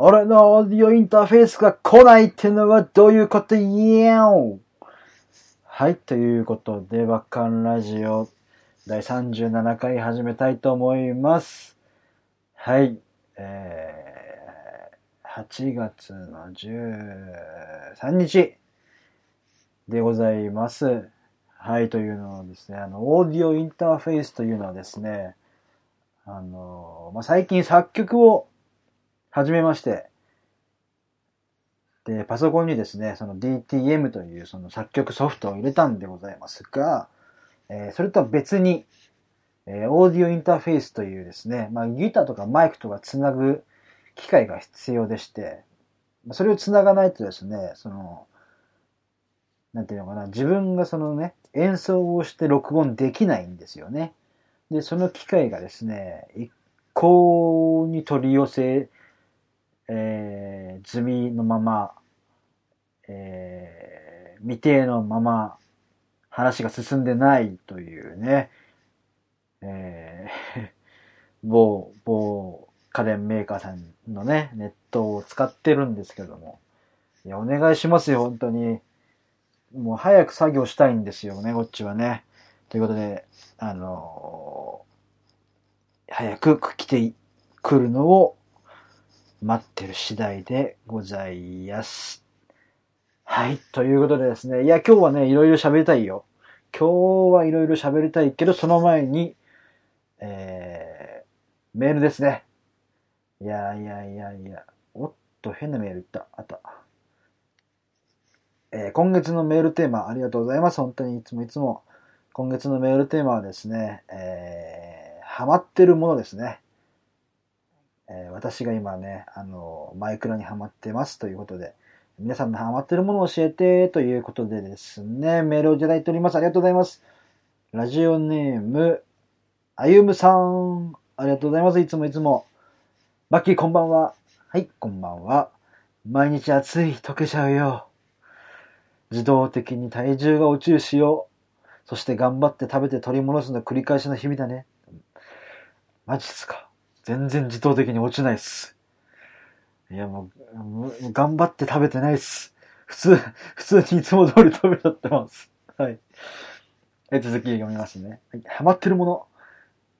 俺のオーディオインターフェースが来ないってのはどういうことやんはい、ということで、バカンラジオ第37回始めたいと思います。はい、えー、8月の13日でございます。はい、というのはですね、あの、オーディオインターフェースというのはですね、あの、まあ、最近作曲を始めまして、で、パソコンにですね、その DTM というその作曲ソフトを入れたんでございますが、えーそれとは別に、えーオーディオインターフェースというですね、まあ、ギターとかマイクとかつなぐ機械が必要でして、それをつながないとですね、その、なんていうのかな、自分がそのね、演奏をして録音できないんですよね。で、その機械がですね、一向に取り寄せ、えー済みのまま、えー未定のまま、話が進んでないというね、えー某、某家電メーカーさんのね、ネットを使ってるんですけども。いや、お願いしますよ、本当に。もう早く作業したいんですよね、こっちはね。ということで、あのー早く来てくるのを待ってる次第でございます。はい。ということでですね。いや、今日はね、いろいろ喋りたいよ。今日はいろいろ喋りたいけど、その前に、えー、メールですね。いやいやいやいや。おっと、変なメールいった。あった。えー今月のメールテーマ、ありがとうございます。本当にいつもいつも。今月のメールテーマはですね、えー、ハマってるものですね。え私が今ね、あの、マイクラにハマってますということで、皆さんのハマってるものを教えてということでですね、メールをいただいております。ありがとうございます。ラジオネーム、あゆむさん。ありがとうございます。いつもいつも。バッキーこんばんは。はい、こんばんは。毎日暑い、溶けちゃうよ。自動的に体重が落ちるしよう。そして頑張って食べて取り戻すの繰り返しの日々だね。マジっすか。全然自動的に落ちないっす。いやもう、頑張って食べてないっす。普通、普通にいつも通り食べちゃってます。はい。え続き読みますね。はい、ハマってるもの。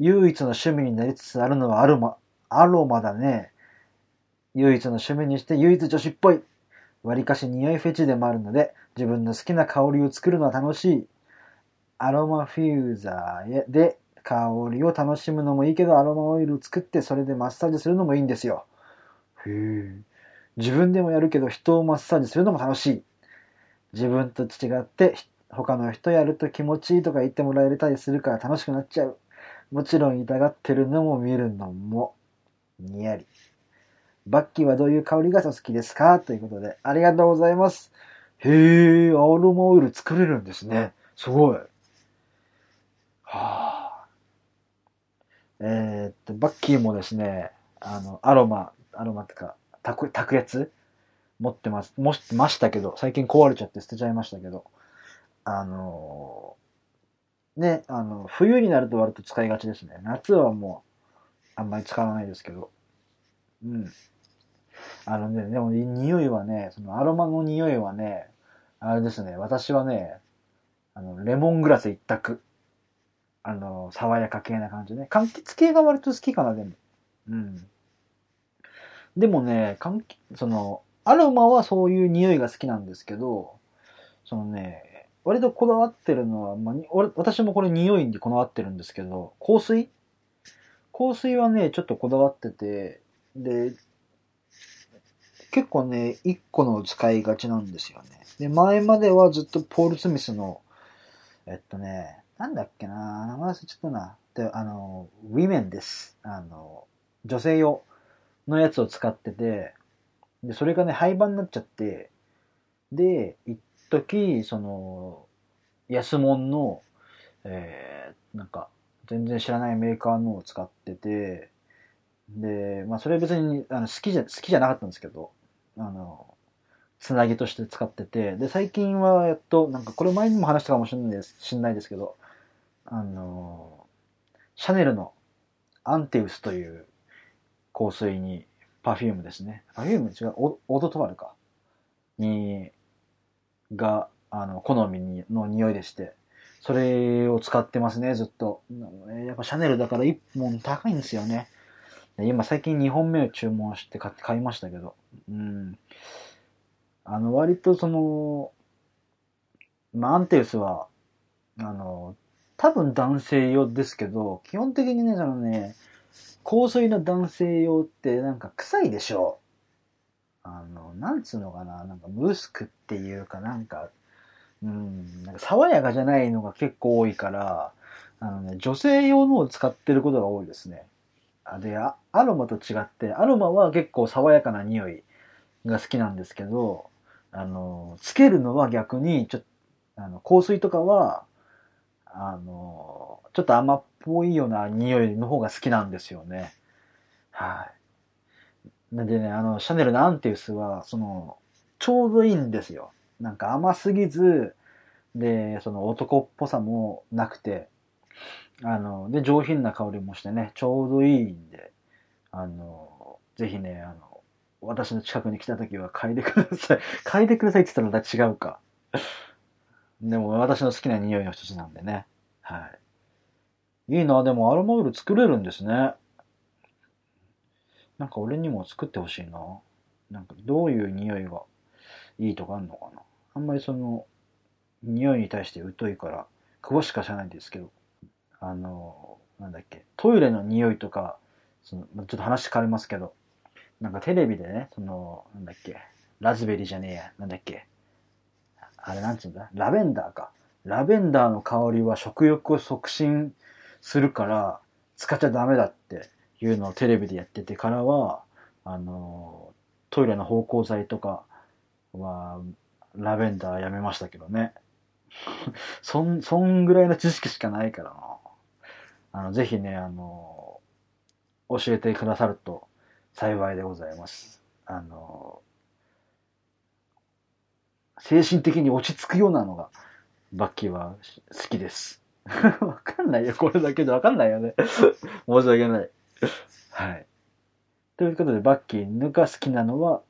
唯一の趣味になりつつあるのはアロマ。アロマだね。唯一の趣味にして唯一女子っぽい。割かし匂いフェチでもあるので、自分の好きな香りを作るのは楽しい。アロマフューザーで香りを楽しむのもいいけど、アロマオイルを作ってそれでマッサージするのもいいんですよ。へえ。自分でもやるけど人をマッサージするのも楽しい。自分と違ってひ他の人やると気持ちいいとか言ってもらえたりするから楽しくなっちゃう。もちろん痛がってるのも見るのも、にやり。バッキーはどういう香りが好きですか？ということで、ありがとうございます。へえ、アロマオイル作れるんですね。すごい。はあ。えーっと、バッキーもですね、あの、アロマ、アロマってか、炊く、炊くやつ？持ってます。持ってましたけど、最近壊れちゃって捨てちゃいましたけど、あのね、あの、冬になると割と使いがちですね。夏はもう、あんまり使わないですけど。うん。あのね、でも匂いはね、そのアロマの匂いはね、あれですね、私はね、あの、レモングラス一択。あの、爽やか系な感じね。柑橘系が割と好きかな、でも。うん。でもね、柑橘、その、アロマはそういう匂いが好きなんですけど、そのね、割とこだわってるのは、まあ、私もこれ匂いにこだわってるんですけど、香水？香水はね、ちょっとこだわってて、で、結構ね、一個の使いがちなんですよね。で、前まではずっとポール・スミスの、えっとね、なんだっけな名前忘れちゃったな。で、あの、ウィメンです。あの、女性用のやつを使ってて、で、それがね、廃盤になっちゃって、で、一時その、安物の、えー、なんか、全然知らないメーカーのを使ってて、で、まあ、それ別にあの好きじゃ、好きじゃなかったんですけど、あの、つなぎとして使ってて、で、最近はやっと、なんかこれ前にも話したかもしれないです、知んないですけど、あの、シャネルのアンテウスという香水にパフュームですね。パフューム違う、オ、オードトワレか。に、が、あの、好みにの匂いでして、それを使ってますね、ずっと。やっぱシャネルだから1本高いんですよね。今最近2本目を注文して買買いましたけど。うん。あの、割とその、まあ、アンテウスは、あの、多分男性用ですけど、基本的にね、そのね、香水の男性用ってなんか臭いでしょあの、なんつうのかな、なんかムスクっていうかなんか、うん、なんか爽やかじゃないのが結構多いから、あのね、女性用のを使ってることが多いですね。でアロマと違って、アロマは結構爽やかな匂いが好きなんですけど、あの、つけるのは逆に、ちょっと、あの、香水とかは、あの、ちょっと甘っぽいような匂いの方が好きなんですよね。はい。なんでね、あの、シャネルのアンティウスは、その、ちょうどいいんですよ。なんか甘すぎず、で、その男っぽさもなくて、あの、で、上品な香りもしてね、ちょうどいいんで、あの、ぜひね、あの、私の近くに来た時は嗅いでください。嗅いでくださいって言ったらまた違うか。でも私の好きな匂いの一つなんでね。はい。いいな、でもアロマオイル作れるんですね。なんか俺にも作ってほしいな。なんかどういう匂いがいいとかあるのかな。あんまりその、匂いに対して疎いから、詳しくは知らないんですけど、あの、なんだっけ、トイレの匂いとか、そのちょっと話変わりますけど、なんかテレビでね、その、なんだっけ、ラズベリーじゃねえや、なんだっけ、あれなんつうんだラベンダーか。ラベンダーの香りは食欲を促進するから、使っちゃダメだっていうのをテレビでやっててからは、あの、トイレの芳香剤とかは、ラベンダーやめましたけどね。そん、そんぐらいの知識しかないからな。あの、ぜひね、あの、教えてくださると幸いでございます。あの、精神的に落ち着くようなのが、バッキーは好きです。わかんないよ。これだけでわかんないよね。申し訳ない。はい。ということで、バッキーが好きなのは、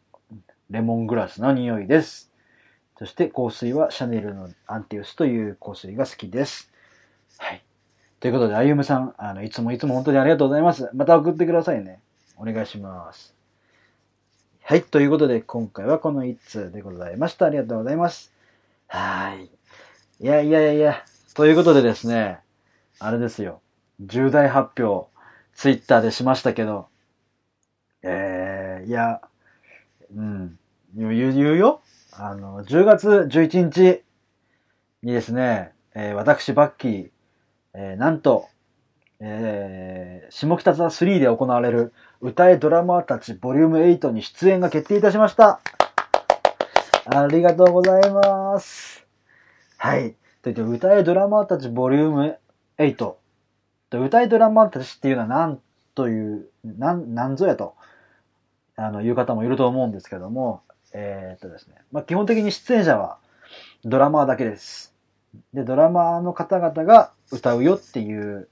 レモングラスの匂いです。そして香水はシャネルのアンティウスという香水が好きです。はい。ということで、あゆむさん、あの、いつもいつも本当にありがとうございます。また送ってくださいね。お願いします。はい。ということで、今回はこの1通でございました。ありがとうございます。はい。いやいやいやいや。ということでですね、あれですよ。重大発表、ツイッターでしましたけど、えー、いや、うん、言う言うよ。あの、10月11日にですね、えー、私、バッキー、えー、なんと、えー、下北沢3で行われる歌えドラマーたちボリューム8に出演が決定いたしました。ありがとうございます。はい。といって、歌えドラマーたちボリューム8。歌えドラマーたちっていうのは何という、なん、なんぞやと、あの、いう方もいると思うんですけども、えー、っとですね。まあ、基本的に出演者はドラマーだけです。で、ドラマーの方々が歌うよっていう、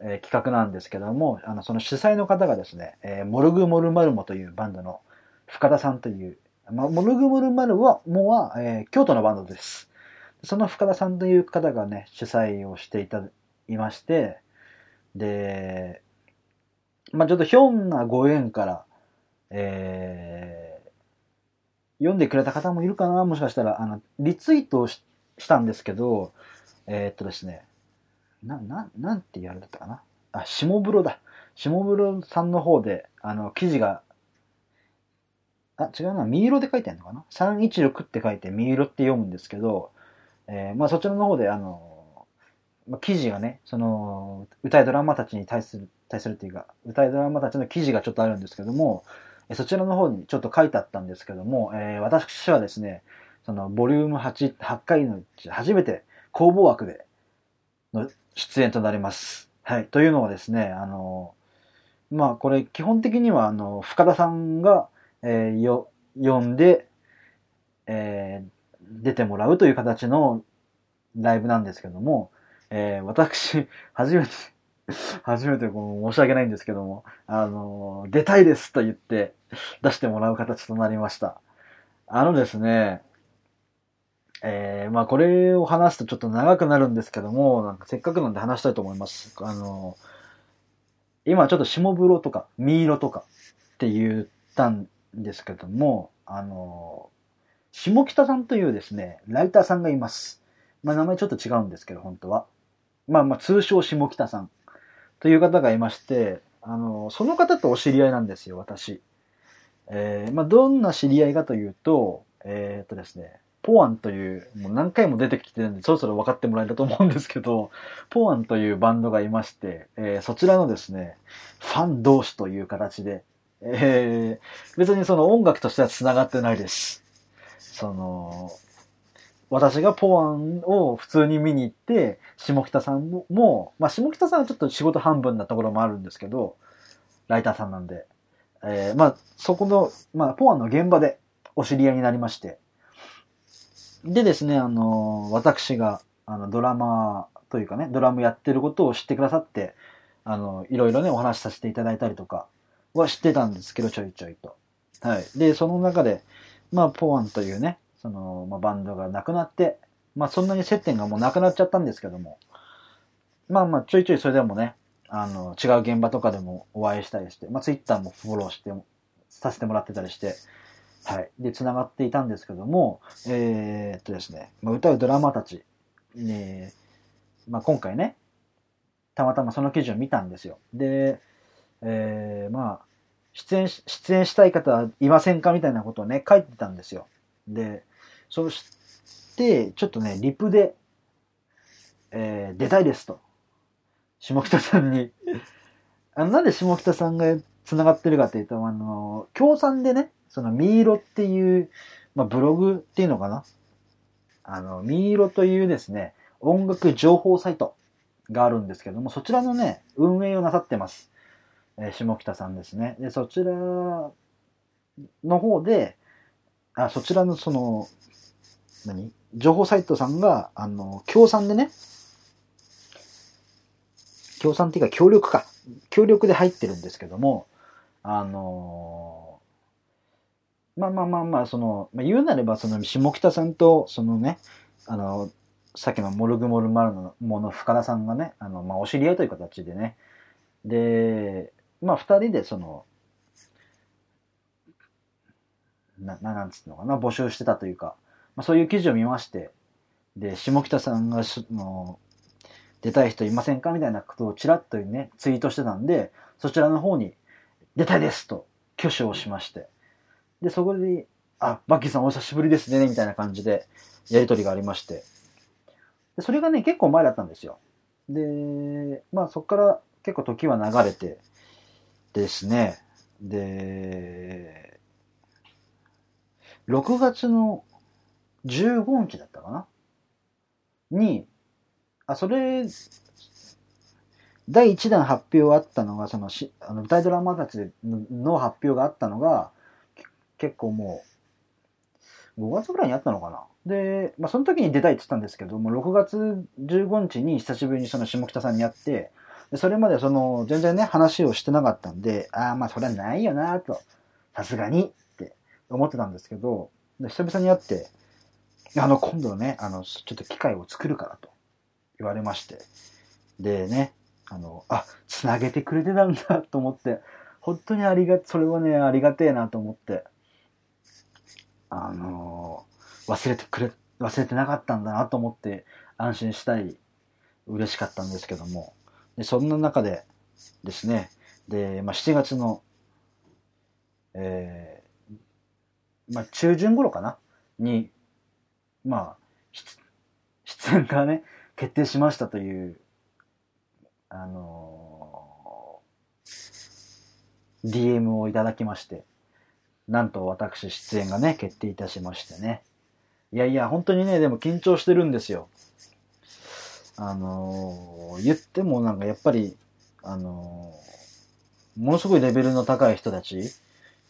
えー、企画なんですけども、あの、その主催の方がですね、えー、モルグモルマルモというバンドの深田さんという、まあ、モルグモルマルモは、えー、京都のバンドです。その深田さんという方がね、主催をしていた、いまして、で、まあ、ちょっとひょんなご縁から、えー、読んでくれた方もいるかなもしかしたら、あの、リツイートをしたんですけど、えー、っとですね、な、な、なんて言われたかな？あ、下風呂だ。下風呂さんの方で、あの、記事が、あ、違うな、ミイロで書いてあるのかな ?316 って書いて、ミイロって読むんですけど、えー、まあそちらの方で、あの、まあ、記事がね、その、歌いドラマたちに対する、対するっていうか、歌いドラマたちの記事がちょっとあるんですけども、そちらの方にちょっと書いてあったんですけども、えー、私はですね、そのボリューム8、8回のうち初めて公募枠での出演となります。はい。というのはですね、あの、まあこれ基本的にはあの、深田さんが、えー、よ、呼んで、えー、出てもらうという形のライブなんですけども、えー、私、初めて 初めて申し訳ないんですけども、あの、出たいですと言って出してもらう形となりました。あのですね、えー、まあこれを話すとちょっと長くなるんですけども、なんかせっかくなんで話したいと思います。あの、今ちょっと下風呂とか、ミイロとかって言ったんですけども、あの、下北さんというですね、ライターさんがいます。まあ名前ちょっと違うんですけど、本当は。まあまあ通称下北さんという方がいまして、あの、その方とお知り合いなんですよ、私。えー、まあどんな知り合いかというと、えー、っとですね、ポアンという、もう何回も出てきてるんで、そろそろ分かってもらえると思うんですけど、ポアンというバンドがいまして、えー、そちらのですね、ファン同士という形で、えー、別にその音楽としては繋がってないです。その、私がポアンを普通に見に行って、下北さんも、まあ下北さんはちょっと仕事半分なところもあるんですけど、ライターさんなんで、えー、まあそこの、まあポアンの現場でお知り合いになりまして、でですね、あの、私が、あの、ドラマというかね、ドラムやってることを知ってくださって、あの、いろいろね、お話しさせていただいたりとかは知ってたんですけど、ちょいちょいと。はい。で、その中で、まあ、ポワンというね、その、まあ、バンドがなくなって、まあ、そんなに接点がもうなくなっちゃったんですけども、まあまあ、ちょいちょいそれでもね、あの、違う現場とかでもお会いしたりして、まあ、ツイッターもフォローして、させてもらってたりして、はい。で、繋がっていたんですけども、えー、っとですね、まあ、歌うドラマたち、えー、まあ、今回ね、たまたまその記事を見たんですよ。で、えー、まあ、出演し、出演したい方はいませんかみたいなことをね、書いてたんですよ。で、そして、ちょっとね、リプで、えー、出たいですと。下北さんにあの、なんで下北さんが繋がってるかっていうと、あの、協賛でね、そのミーロっていう、まあ、ブログっていうのかな？あの、ミーロというですね、音楽情報サイトがあるんですけども、そちらのね、運営をなさってます。えー、下北さんですね。で、そちらの方で、あ、そちらのその、何？情報サイトさんが、あの、協賛でね、協賛っていうか協力か。協力で入ってるんですけども、あのまあまあまあまあ、その、まあ、言うなれば、その、下北さんと、そのね、あの、さっきのモルグモルマルのもの深田さんがね、あの、まあ、お知り合いという形でね、で、まあ、二人でその、な、なんつうのかな、募集してたというか、まあ、そういう記事を見まして、で、下北さんがしの、出たい人いませんかみたいなことをちらっとね、ツイートしてたんで、そちらの方に、出たいですと挙手をしまして。で、そこで、あ、バッキーさんお久しぶりですね、みたいな感じでやりとりがありまして。でそれがね、結構前だったんですよ。で、まあそこから結構時は流れてですね、で、6月の15日だったかな？に、あ、それ、第1弾発表あったのが、そのし、あの、舞台ドラマたちの発表があったのが、結構もう、5月ぐらいにあったのかな。で、まあ、その時に出たいって言ったんですけども、6月15日に久しぶりにその下北さんに会って、でそれまでその、全然ね、話をしてなかったんで、ああ、まあ、それはないよなと、さすがにって思ってたんですけど、で久々に会って、あの、今度ね、あの、ちょっと機会を作るからと言われまして、でね、あの、あ、つなげてくれてたんだと思って、本当にありが、それはね、ありがてえなと思って、あの忘れてくれ、忘れてなかったんだなと思って安心したい、嬉しかったんですけども、でそんな中でですね、で、まあ、7月の、えー、まあ、中旬頃かな？に、まあ、出演がね、決定しましたというあのー、DM をいただきまして、なんと私出演がね、決定いたしましてね。いやいや、本当にね、でも緊張してるんですよ。あのー、言ってもなんかやっぱり、あのー、ものすごいレベルの高い人たち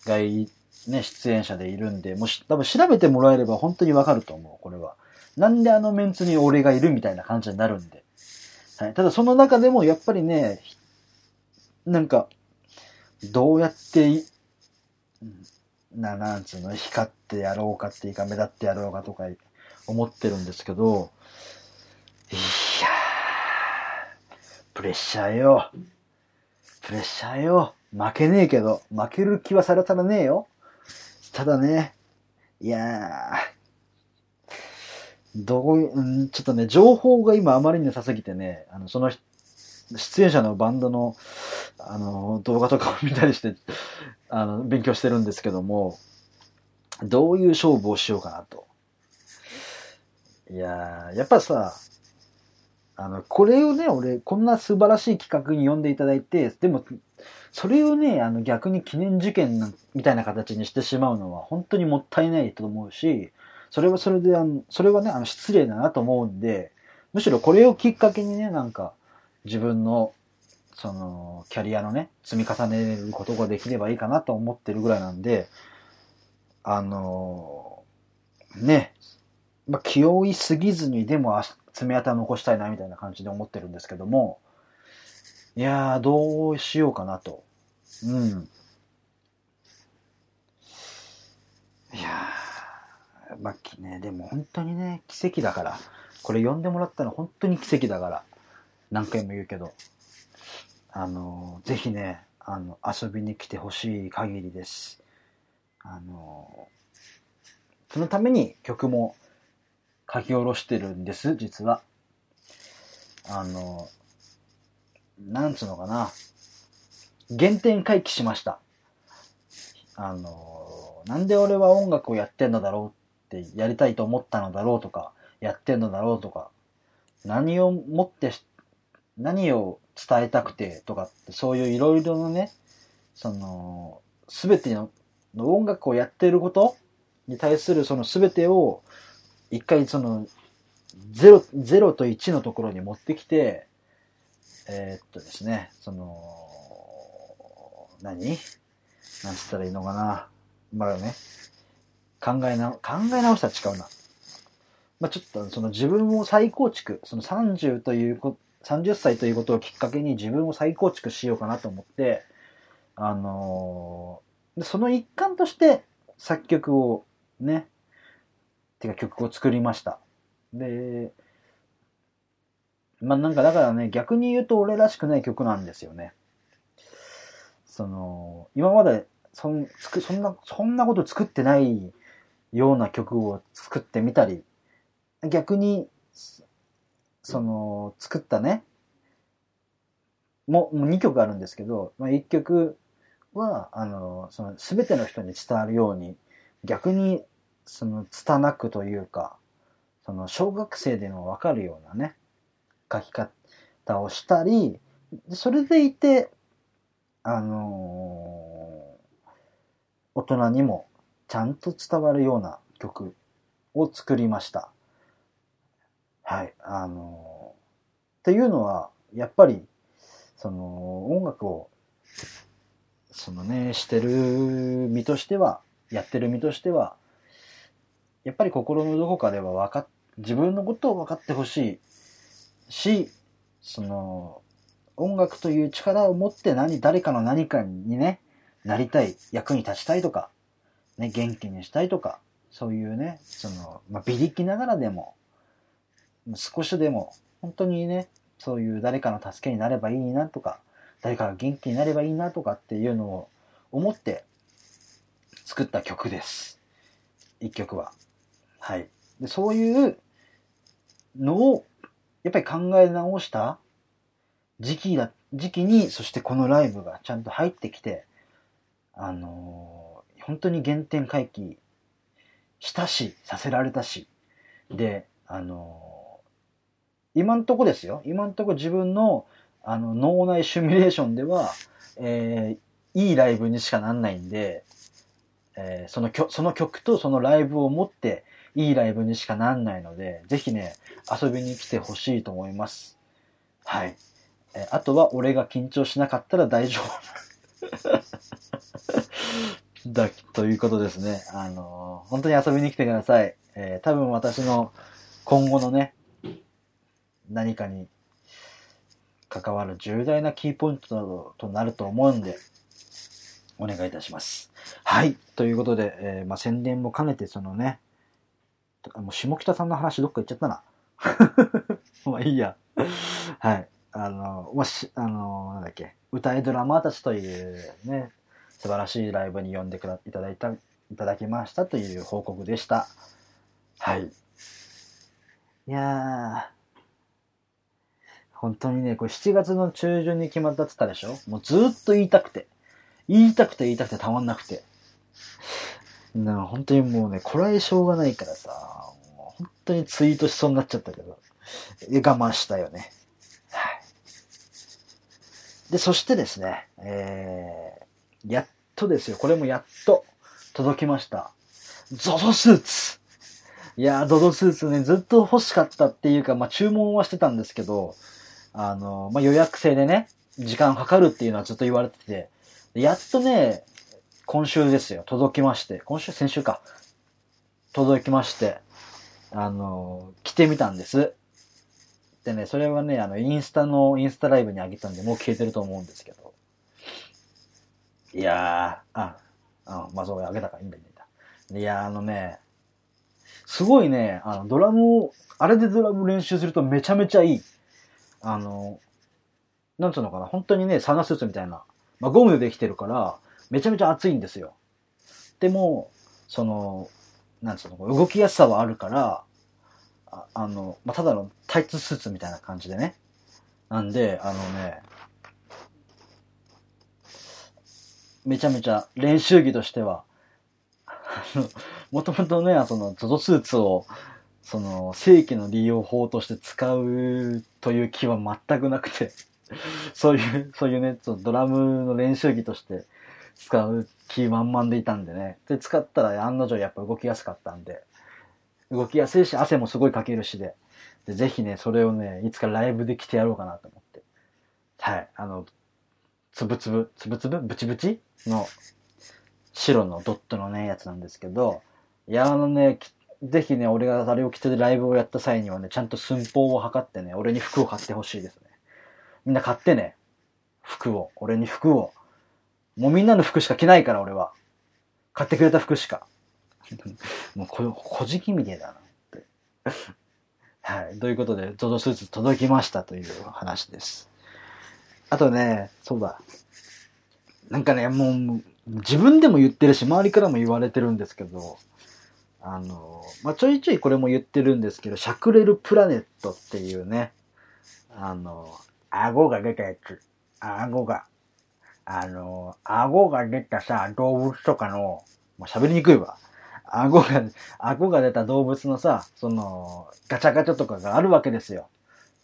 がい、ね、出演者でいるんで、もし、多分調べてもらえれば本当にわかると思う、これは。なんであのメンツに俺がいるみたいな感じになるんで。はい。ただその中でもやっぱりね、なんか、どうやってい、な、なんつうの、光ってやろうかっていうか、目立ってやろうかとか思ってるんですけど、いやー、プレッシャーよ。プレッシャーよ。負けねえけど、負ける気はされたらねえよ。ただね、いやー、どうう、うん、ちょっとね、情報が今あまりになさすぎてね、あの、その、出演者のバンドの、あの、動画とかを見たりして、あの、勉強してるんですけども、どういう勝負をしようかなと。いやー、やっぱさ、あの、これをね、俺、こんな素晴らしい企画に呼んでいただいて、でも、それをね、あの、逆に記念受験みたいな形にしてしまうのは、本当にもったいないと思うし、それはそれで、あの、それはね、あの、失礼だなと思うんで、むしろこれをきっかけにね、なんか、自分の、その、キャリアのね、積み重ねることができればいいかなと思ってるぐらいなんで、あのね、まあ、気負いすぎずにでも爪痕残したいなみたいな感じで思ってるんですけども、いやー、どうしようかなと。うん。いやー、まあ、ね、でも本当にね、奇跡だから。これ呼んでもらったの本当に奇跡だから。何回も言うけど。あの、ぜひね、あの、遊びに来てほしい限りです。あの、そのために曲も書き下ろしてるんです、実は。あの、なんつうのかな。原点回帰しました。あの、なんで俺は音楽をやってんのだろうって、やりたいと思ったのだろうとか、やってんのだろうとか、何をもって、何を伝えたくてとかって、そういういろいろなね、その、すべての音楽をやっていることに対するそのすべてを、一回その、ゼロ、ゼロと1のところに持ってきて、えーっとですね、その、何？なんつったらいいのかな？まあね、考えな、考え直したら違うな。まあちょっとその自分を再構築、その30というこ、30歳ということをきっかけに自分を再構築しようかなと思って、あのーその一環として作曲をね、てか曲を作りました。で、まあなんかだからね、逆に言うと俺らしくない曲なんですよね。その、今までそんつくそんな、そんなこと作ってないような曲を作ってみたり、逆に、その、作ったね、もう2曲あるんですけど、まあ、1曲は、あの、その、すべての人に伝わるように、逆に、その、拙くというか、その、小学生でもわかるようなね、書き方をしたり、それでいて、あの大人にもちゃんと伝わるような曲を作りました。はい。あのっていうのは、やっぱり、その、音楽を、そのね、してる身としては、やってる身としては、やっぱり心のどこかでは分かっ、自分のことを分かってほしいし、その、音楽という力を持って何、誰かの何かにね、なりたい、役に立ちたいとか、ね、元気にしたいとか、そういうね、その、まあ、微力ながらでも、少しでも、本当にね、そういう誰かの助けになればいいなとか、誰かが元気になればいいなとかっていうのを思って作った曲です。一曲は。はい。で、そういうのを、やっぱり考え直した時期だ、時期に、そしてこのライブがちゃんと入ってきて、あのー本当に原点回帰したし、させられたし、で、あのー今んとこですよ。今んとこ自分の、あの、脳内シミュレーションでは、えーいいライブにしかなんないんで、えーその曲、その曲とそのライブを持って、いいライブにしかなんないので、ぜひね、遊びに来てほしいと思います。はい。えーあとは、俺が緊張しなかったら大丈夫。だ、ということですね。あのー本当に遊びに来てください。えー多分私の今後のね、何かに、関わる重大なキーポイントなどとなると思うんで、お願いいたします。はい。ということで、えー、まあ、宣伝も兼ねて、そのね、もう下北さんの話どっか行っちゃったな。まあいいや。はい。あの、まあ、し、あの、なんだっけ、歌いドラマーたちというね、素晴らしいライブに呼んでくだいただいた、いただきましたという報告でした。はい。いやー、本当にね、これ7月の中旬に決まったって言ったでしょ？もうずっと言いたくて。言いたくて言いたくてたまんなくて。な本当にもうね、これはしょうがないからさ、もう本当にツイートしそうになっちゃったけど、我慢したよね。はい。で、そしてですね、えー、やっとですよ、これもやっと届きました。ゾゾスーツいやー、ゾゾスーツね、ずっと欲しかったっていうか、まあ注文はしてたんですけど、あの、まあ予約制でね、時間かかるっていうのはずっと言われてて、やっとね、今週ですよ、届きまして、今週、先週か、届きまして、あの、来てみたんです。でね、それはね、あの、インスタの、インスタライブにあげたんで、もう消えてると思うんですけど。いやー、あ、あまあそう、あげたからいいんだ、いいんだ。いやー、あのね、すごいね、あの、ドラムを、あれでドラム練習するとめちゃめちゃいい。あの、なんつうのかな、本当にね、サナスーツみたいなまあ、ゴムでできてるから、めちゃめちゃ熱いんですよ。でも、その、なんつうの、動きやすさはあるから、ああの、まあ、ただのタイツスーツみたいな感じでね。なんで、あのね、めちゃめちゃ練習着としては、あのもともとね、その、ゾゾスーツを、その、正規の利用法として使うという気は全くなくて そういう、そういうね、そのドラムの練習着として使う気満々でいたんでね。で、使ったら案の定やっぱ動きやすかったんで、動きやすいし、汗もすごいかけるしで、でぜひね、それをね、いつかライブで着てやろうかなと思って。はい、あの、つぶつぶ、つぶつぶ？ブチブチ？の白のドットのね、やつなんですけど、いや、あのね、ぜひね、俺があれを着てライブをやった際にはね、ちゃんと寸法を測ってね、俺に服を買ってほしいですね。みんな買ってね。服を。俺に服を。もうみんなの服しか着ないから、俺は。買ってくれた服しか。もうこ、こじきみてえだなって。はい。ということで、ゾゾスーツ届きましたという話です。あとね、そうだ。なんかね、もう、自分でも言ってるし、周りからも言われてるんですけど、あの、まあ、ちょいちょいこれも言ってるんですけど、シャクレルプラネットっていうね、あの、顎が出たやつ。顎が。あの、顎が出たさ、動物とかの、もう喋りにくいわ。顎が、顎が出た動物のさ、その、ガチャガチャとかがあるわけですよ。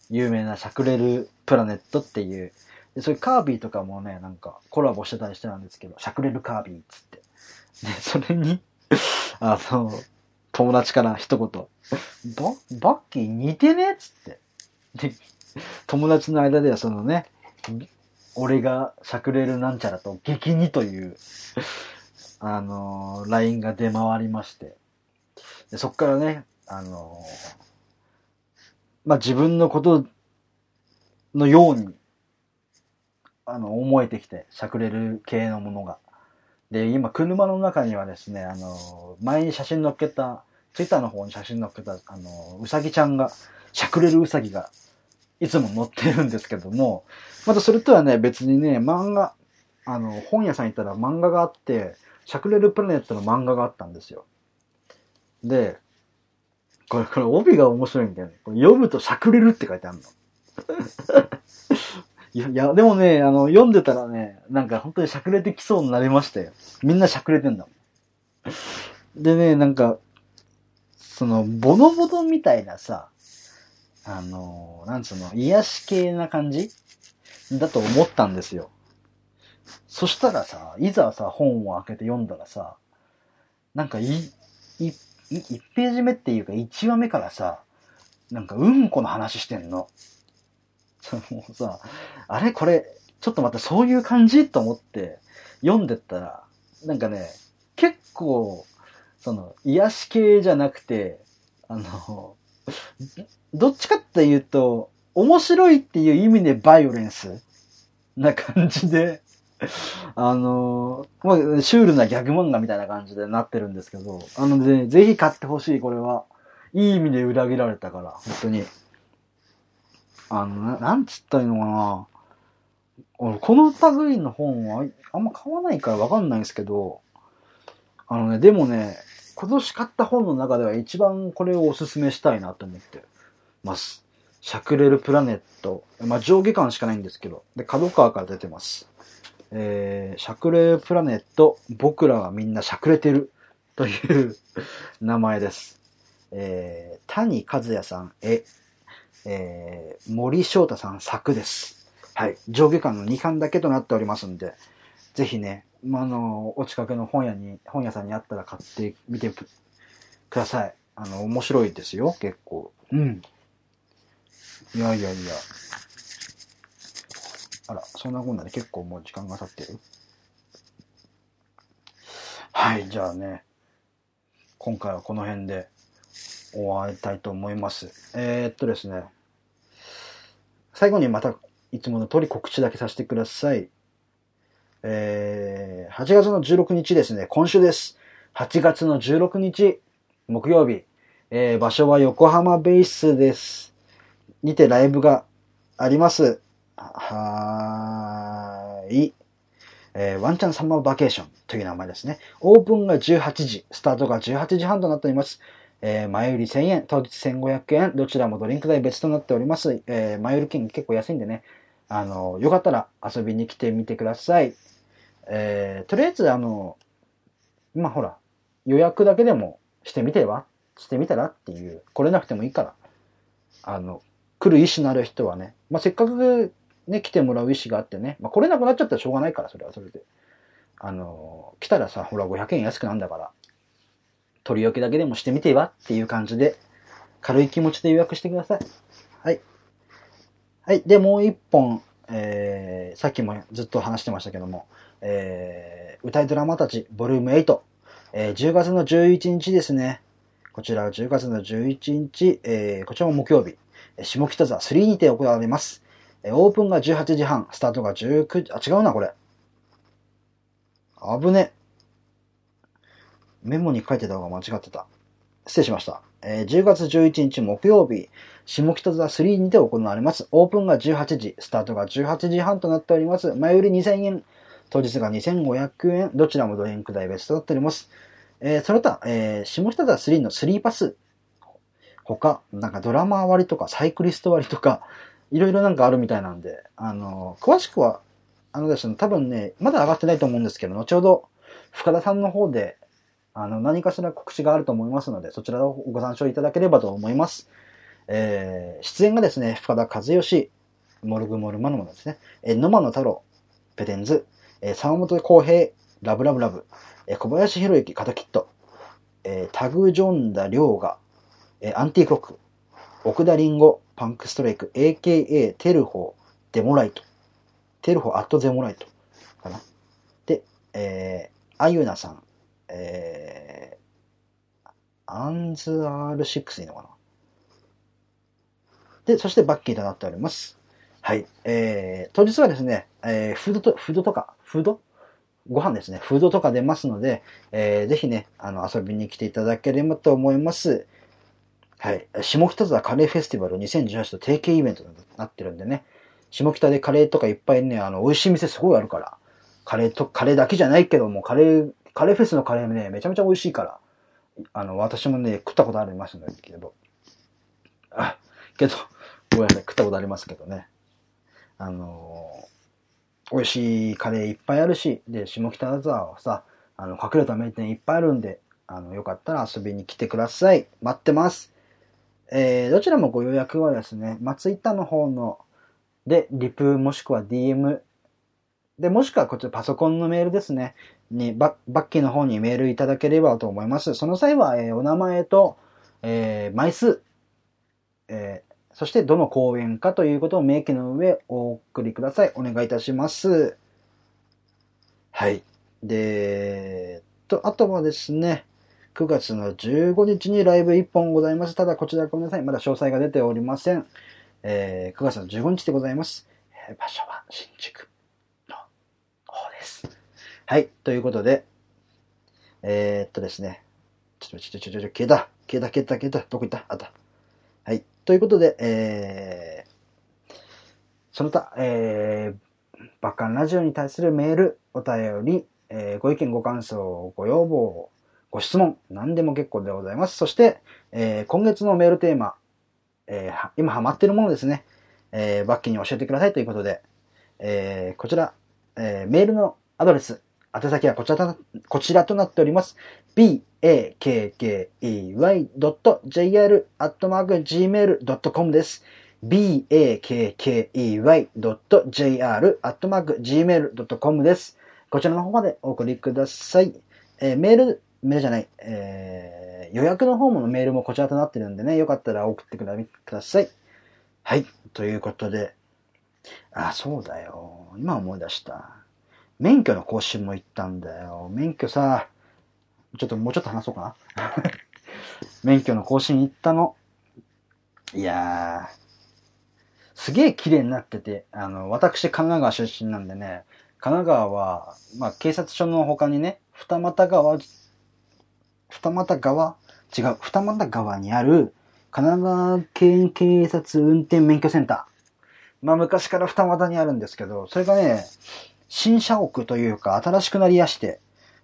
有名なシャクレルプラネットっていう。で、そういうカービィとかもね、なんかコラボしてたりしてたんですけど、シャクレルカービィっつって。で、それに あの、友達から一言、ババッキー似てね？っつって。で、友達の間ではそのね、俺がしゃくれるなんちゃらと激似という、あのー、LINE が出回りまして、でそっからね、あのー、まあ、自分のことのように、あの、思えてきて、しゃくれる系のものが。で、今、車の中にはですね、あの、前に写真載っけた、ツイッターの方に写真載っけた、あの、うさぎちゃんが、しゃくれるうさぎがいつも載ってるんですけども、またそれとはね、別にね、漫画、あの、本屋さん行ったら漫画があって、シャクレルプラネットの漫画があったんですよ。で、これ、これ帯が面白いんだよね。これ読むとシャクレルって書いてあるの。いや、でもね、あの、読んでたらね、なんか本当にしゃくれてきそうになりましたよ。みんなしゃくれてんだもん。でね、なんか、その、ボノボノみたいなさ、あの、なんつうの、癒し系な感じだと思ったんですよ。そしたらさ、いざさ、本を開けて読んだらさ、なんかい、い、1ページ目っていうか1話目からさ、なんかうんこの話してんの。そのさ、あれこれ、ちょっと待って、そういう感じ？と思って読んでったら、なんかね、結構、その、癒し系じゃなくて、あの、どっちかっていうと、面白いっていう意味でバイオレンス？な感じで、あの、まあ、シュールなギャグ漫画みたいな感じでなってるんですけど、あので、ぜひ買ってほしい、これは。いい意味で裏切られたから、本当に。あの、なんつったらいいのかな。俺、この類の本はあんま買わないからわかんないんですけど、あのね、でもね、今年買った本の中では一番これをおすすめしたいなと思ってます。シャクレルプラネット。まあ、上下巻しかないんですけど。で、角川から出てます。えー、シャクレルプラネット、僕らはみんなしゃくれてるという名前です。えー、谷和也さん絵、えー、森翔太さん作です。はい。上下巻の2巻だけとなっておりますんで、ぜひね、まあの、お近くの本屋に、本屋さんにあったら買ってみてください。あの、面白いですよ、結構。うん。いやいやいや。あら、そんなこんなで結構もう時間が経ってる？はい、じゃあね、今回はこの辺で終わりたいと思います。えー、っとですね、最後にまたいつもの通り告知だけさせてください。えー、8月の16日ですね、今週です。8月の16日、木曜日、えー、場所は横浜ベースです。にてライブがあります。はーい。えー、ワンチャンサマーバケーションという名前ですね。オープンが18時、スタートが18時半となっております。えー、前売り1000円、当日1500円、どちらもドリンク代別となっております。えー、前売り券結構安いんでね、あの、よかったら遊びに来てみてください。えー、とりあえず、あの、まあ、ほら、予約だけでもしてみてはしてみたらっていう、来れなくてもいいから、あの、来る意思のある人はね、まあ、せっかくね、来てもらう意思があってね、まあ、来れなくなっちゃったらしょうがないから、それはそれで。あの、来たらさ、ほら、500円安くなんだから、取り置きだけでもしてみてはっていう感じで、軽い気持ちで予約してください。はい。はい。で、もう一本、えー、さっきもずっと話してましたけども、えー、歌いドラマたち、ボリューム8、えー、10月の11日ですね。こちらは10月の11日、えー、こちらも木曜日、下北沢3にて行われます。えー、オープンが18時半、スタートが19、あ、違うな、これ。危ね。メモに書いてた方が間違ってた。失礼しました。えー、10月11日木曜日、下北沢3にて行われます。オープンが18時、スタートが18時半となっております。前売り2000円、当日が2500円、どちらもドリンク代別となっております。えー、その他、えー、下北沢3の3パス、他、なんかドラマ割とかサイクリスト割とか、いろいろなんかあるみたいなんで、あの、詳しくは、あのですね、多分ね、まだ上がってないと思うんですけど、後ほど、深田さんの方で、あの、何かしら告知があると思いますので、そちらをご参照いただければと思います。えー、出演がですね、深田和義、モルグモルマノマですね、えー、野間野太郎、ペテンズ、えー、沢本浩平、ラブラブラブ、えー、小林博之、カタキット、えー、タグジョンダ良が、えー、アンティークロック、奥田リンゴ、パンクストライク、AKA テルホー、デモライト、テルホーアットゼモライト、かな。で、えー、あゆなさん、えー、アンズ R6 いいのかな？で、そしてバッキーとなっております。はい。えー、当日はですね、えー、フードと、フードとか、フード？ご飯ですね。フードとか出ますので、えー、ぜひね、あの、遊びに来ていただければと思います。はい。下北沢カレーフェスティバル2018と定型イベントになってるんでね。下北でカレーとかいっぱいね、あの、美味しい店すごいあるから。カレーと、カレーだけじゃないけども、カレー、カレーフェスのカレーもね、めちゃめちゃ美味しいから。あの、私もね、食ったことありますんだけど。あ、けど、ごめんなさい、食ったことありますけどね。あの美味しいカレーいっぱいあるし、で、下北沢はさ、あの、隠れた名店いっぱいあるんで、あの、よかったら遊びに来てください。待ってます。えー、どちらもご予約はですね、まあ、ツイッターの方の、で、リプもしくは DM、で、もしくはこっちらパソコンのメールですね、に、ババッキーの方にメールいただければと思います。その際は、えー、お名前と、えー、枚数、えー、そしてどの公演かということを明記の上お送りください。お願いいたします。はい。で、と、あとはですね、9月の15日にライブ1本ございます。ただこちらごめんなさい。まだ詳細が出ておりません。えー9月の15日でございます。えー場所は新宿。はい。ということで、えーっとですね。ちょっと、ちょ、ちょ、ちょ、ちょ、消えた。消えた、消えた、消えた。どこ行った？あった。はい。ということで、えー、その他、えー、バッカンラジオに対するメール、お便り、えーご意見、ご感想、ご要望、ご質問、何でも結構でございます。そして、えー今月のメールテーマ、えー今ハマってるものですね、えーバッキーに教えてくださいということで、えーこちら、えーメールのアドレス、宛先はこちらとこちらとなっております。bakkey.jr.gmail.com です。bakkey.jr.gmail.com です。こちらの方までお送りください。えーメール、メールじゃない、えー予約の方ものメールもこちらとなってるんでね、よかったら送ってくだください。はい。ということで、あ、そうだよ。今思い出した。免許の更新も行ったんだよ。免許さ、ちょっともうちょっと話そうかな。免許の更新行ったの。いやー、すげえ綺麗になってて、あの、私神奈川出身なんでね、神奈川は、まあ警察署の他にね、二俣川、二俣川？違う、二俣川にある神奈川県警察運転免許センター。まあ昔から二俣にあるんですけど、それがね、新社屋というか新しくなりやして、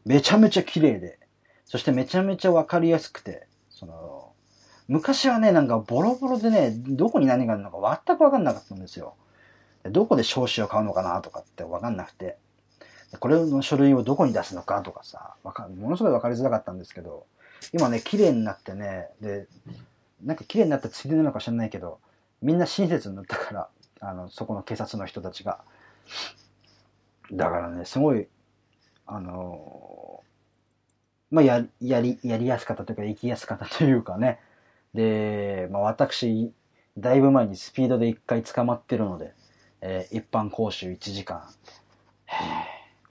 めちゃめちゃ綺麗で、そしてめちゃめちゃわかりやすくて、その、昔はね、なんかボロボロでね、どこに何があるのか全くわかんなかったんですよ。どこで証子を買うのかなとかってわかんなくて、これの書類をどこに出すのかとかさ、かものすごいわかりづらかったんですけど、今ね、綺麗になってね、で、なんか綺麗になったついでなのか知らないけど、みんな親切になったから、あの、そこの警察の人たちが。だからね、すごい、あのまあ、や、やり、やりやすかったというか、行きやすかったというかね。で、まあ、私、だいぶ前にスピードで一回捕まってるので、えー一般講習1時間、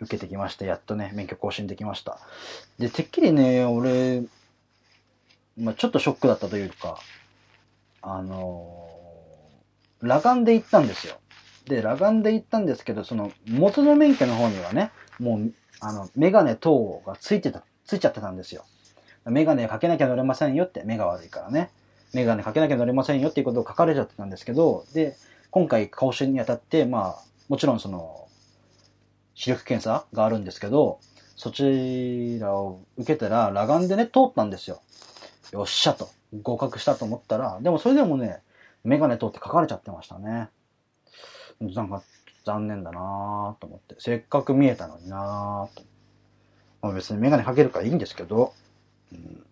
受けてきました。やっとね、免許更新できました。で、てっきりね、俺、まあ、ちょっとショックだったというか、あのー裸眼で行ったんですよ。で、裸眼で行ったんですけど、その、元の免許の方にはね、もう、あの、メガネ等がついてた、ついちゃってたんですよ。メガネかけなきゃ乗れませんよって、目が悪いからね。メガネかけなきゃ乗れませんよっていうことを書かれちゃってたんですけど、で、今回講習にあたって、まあ、もちろんその、視力検査があるんですけど、そちらを受けたら、裸眼でね、通ったんですよ。よっしゃと。合格したと思ったら、でもそれでもね、メガネ通って書かれちゃってましたね。なんか、残念だなぁと思って。せっかく見えたのになぁと。まあ別にメガネかけるからいいんですけど。うん、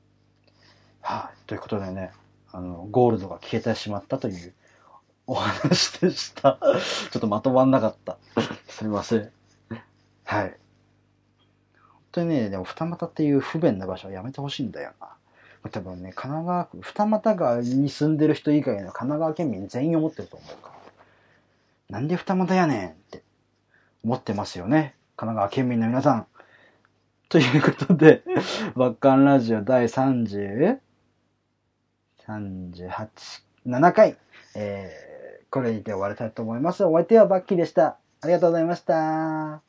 はい、ということでね、あの、ゴールドが消えてしまったという お話でした。ちょっとまとまんなかった。すみません。はい。本当にね、でも二俣っていう不便な場所はやめてほしいんだよな。多分ね、神奈川区、二俣川に住んでる人以外の神奈川県民全員思ってると思うから。なんで二俣やねんって思ってますよね。神奈川県民の皆さん。ということで、バッカンラジオ第30、38、7回、えー、これにて終わりたいと思います。お相手はバッキーでした。ありがとうございました。